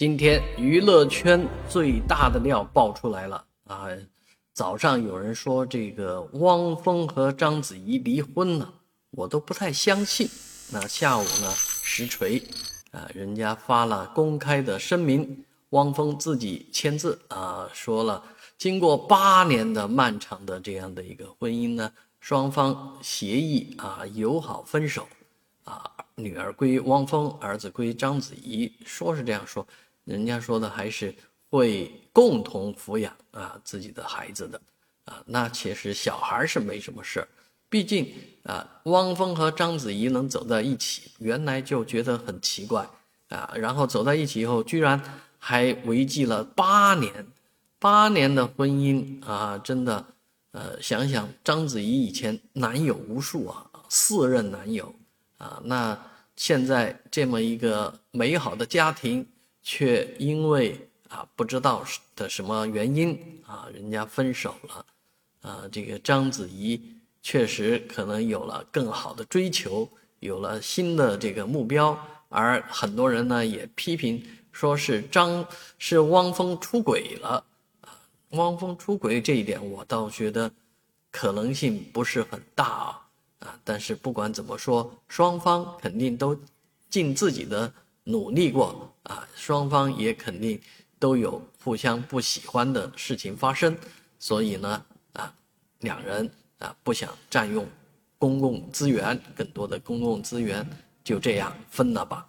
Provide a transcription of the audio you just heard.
今天娱乐圈最大的料爆出来了啊！早上有人说这个汪峰和章子怡离婚了，我都不太相信。那下午呢，实锤啊，人家发了公开的声明，汪峰自己签字啊，说了，经过八年的漫长的这样的一个婚姻呢，双方协议啊，友好分手啊，女儿归汪峰，儿子归章子怡，说是这样说。人家说的还是会共同抚养啊自己的孩子的，啊，那其实小孩是没什么事儿，毕竟啊，汪峰和章子怡能走在一起，原来就觉得很奇怪啊，然后走在一起以后，居然还维系了八年，八年的婚姻啊，真的，呃，想想章子怡以前男友无数啊，四任男友啊，那现在这么一个美好的家庭。却因为啊不知道是的什么原因啊，人家分手了，啊，这个章子怡确实可能有了更好的追求，有了新的这个目标，而很多人呢也批评说是张是汪峰出轨了啊，汪峰出轨这一点我倒觉得可能性不是很大啊啊，但是不管怎么说，双方肯定都尽自己的。努力过啊，双方也肯定都有互相不喜欢的事情发生，所以呢啊，两人啊不想占用公共资源，更多的公共资源就这样分了吧。